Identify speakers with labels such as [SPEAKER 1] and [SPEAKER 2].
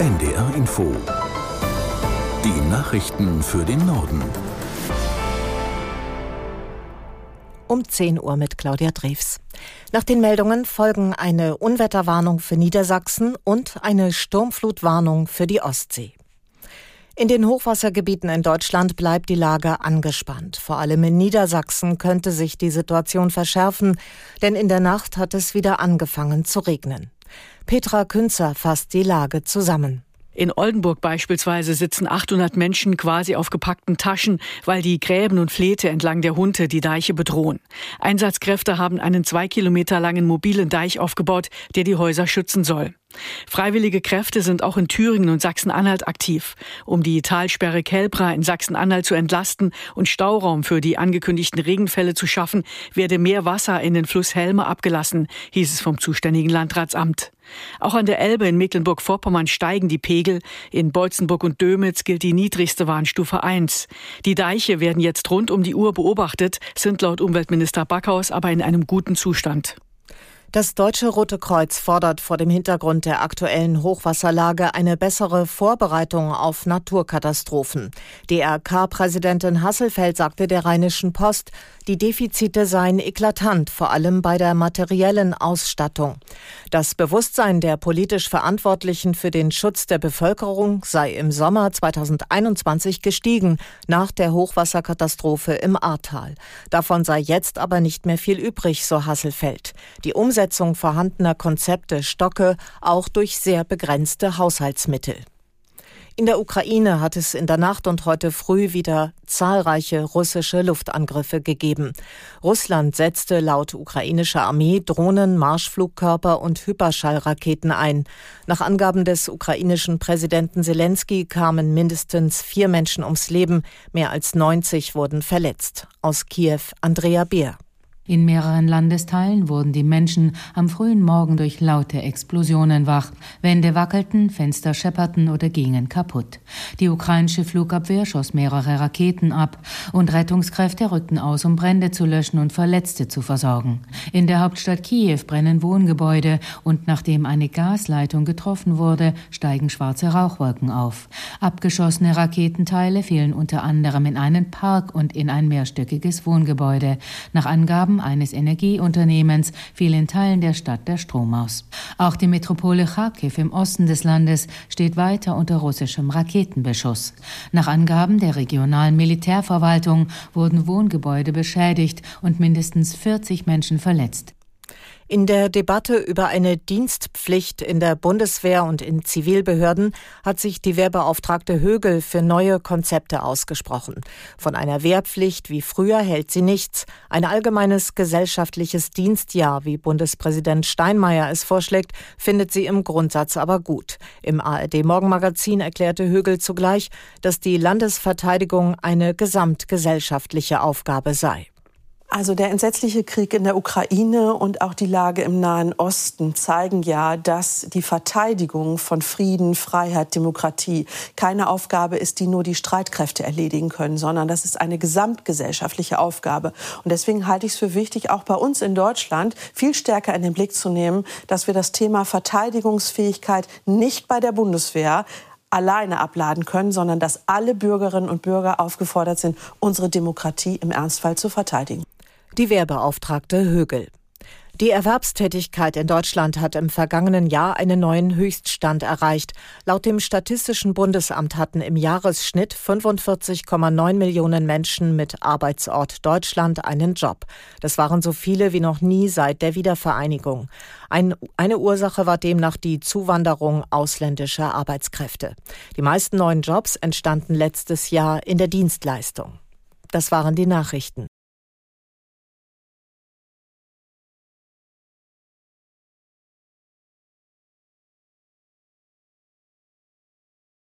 [SPEAKER 1] NDR Info. Die Nachrichten für den Norden.
[SPEAKER 2] Um 10 Uhr mit Claudia Drews. Nach den Meldungen folgen eine Unwetterwarnung für Niedersachsen und eine Sturmflutwarnung für die Ostsee. In den Hochwassergebieten in Deutschland bleibt die Lage angespannt. Vor allem in Niedersachsen könnte sich die Situation verschärfen, denn in der Nacht hat es wieder angefangen zu regnen. Petra Künzer fasst die Lage zusammen.
[SPEAKER 3] In Oldenburg beispielsweise sitzen 800 Menschen quasi auf gepackten Taschen, weil die Gräben und Flete entlang der Hunte die Deiche bedrohen. Einsatzkräfte haben einen zwei Kilometer langen mobilen Deich aufgebaut, der die Häuser schützen soll. Freiwillige Kräfte sind auch in Thüringen und Sachsen-Anhalt aktiv, um die Talsperre Kelbra in Sachsen-Anhalt zu entlasten und Stauraum für die angekündigten Regenfälle zu schaffen, werde mehr Wasser in den Fluss Helme abgelassen, hieß es vom zuständigen Landratsamt. Auch an der Elbe in Mecklenburg-Vorpommern steigen die Pegel. In Beutzenburg und Dömitz gilt die niedrigste Warnstufe 1. Die Deiche werden jetzt rund um die Uhr beobachtet, sind laut Umweltminister Backhaus aber in einem guten Zustand.
[SPEAKER 2] Das Deutsche Rote Kreuz fordert vor dem Hintergrund der aktuellen Hochwasserlage eine bessere Vorbereitung auf Naturkatastrophen. DRK-Präsidentin Hasselfeld sagte der Rheinischen Post, die Defizite seien eklatant, vor allem bei der materiellen Ausstattung. Das Bewusstsein der politisch Verantwortlichen für den Schutz der Bevölkerung sei im Sommer 2021 gestiegen, nach der Hochwasserkatastrophe im Ahrtal. Davon sei jetzt aber nicht mehr viel übrig, so Hasselfeld. Die Umsetzung vorhandener Konzepte stocke, auch durch sehr begrenzte Haushaltsmittel. In der Ukraine hat es in der Nacht und heute früh wieder zahlreiche russische Luftangriffe gegeben. Russland setzte laut ukrainischer Armee Drohnen, Marschflugkörper und Hyperschallraketen ein. Nach Angaben des ukrainischen Präsidenten Zelensky kamen mindestens vier Menschen ums Leben, mehr als 90 wurden verletzt. Aus Kiew Andrea Beer.
[SPEAKER 4] In mehreren Landesteilen wurden die Menschen am frühen Morgen durch laute Explosionen wach. Wände wackelten, Fenster schepperten oder gingen kaputt. Die ukrainische Flugabwehr schoss mehrere Raketen ab und Rettungskräfte rückten aus, um Brände zu löschen und Verletzte zu versorgen. In der Hauptstadt Kiew brennen Wohngebäude und nachdem eine Gasleitung getroffen wurde, steigen schwarze Rauchwolken auf. Abgeschossene Raketenteile fielen unter anderem in einen Park und in ein mehrstöckiges Wohngebäude. Nach Angaben eines Energieunternehmens fiel in Teilen der Stadt der Strom aus. Auch die Metropole Kharkiv im Osten des Landes steht weiter unter russischem Raketenbeschuss. Nach Angaben der regionalen Militärverwaltung wurden Wohngebäude beschädigt und mindestens 40 Menschen verletzt.
[SPEAKER 2] In der Debatte über eine Dienstpflicht in der Bundeswehr und in Zivilbehörden hat sich die Wehrbeauftragte Högel für neue Konzepte ausgesprochen. Von einer Wehrpflicht wie früher hält sie nichts. Ein allgemeines gesellschaftliches Dienstjahr, wie Bundespräsident Steinmeier es vorschlägt, findet sie im Grundsatz aber gut. Im ARD Morgenmagazin erklärte Högel zugleich, dass die Landesverteidigung eine gesamtgesellschaftliche Aufgabe sei.
[SPEAKER 5] Also der entsetzliche Krieg in der Ukraine und auch die Lage im Nahen Osten zeigen ja, dass die Verteidigung von Frieden, Freiheit, Demokratie keine Aufgabe ist, die nur die Streitkräfte erledigen können, sondern das ist eine gesamtgesellschaftliche Aufgabe. Und deswegen halte ich es für wichtig, auch bei uns in Deutschland viel stärker in den Blick zu nehmen, dass wir das Thema Verteidigungsfähigkeit nicht bei der Bundeswehr alleine abladen können, sondern dass alle Bürgerinnen und Bürger aufgefordert sind, unsere Demokratie im Ernstfall zu verteidigen.
[SPEAKER 2] Die Wehrbeauftragte Högel. Die Erwerbstätigkeit in Deutschland hat im vergangenen Jahr einen neuen Höchststand erreicht. Laut dem Statistischen Bundesamt hatten im Jahresschnitt 45,9 Millionen Menschen mit Arbeitsort Deutschland einen Job. Das waren so viele wie noch nie seit der Wiedervereinigung. Ein, eine Ursache war demnach die Zuwanderung ausländischer Arbeitskräfte. Die meisten neuen Jobs entstanden letztes Jahr in der Dienstleistung. Das waren die Nachrichten.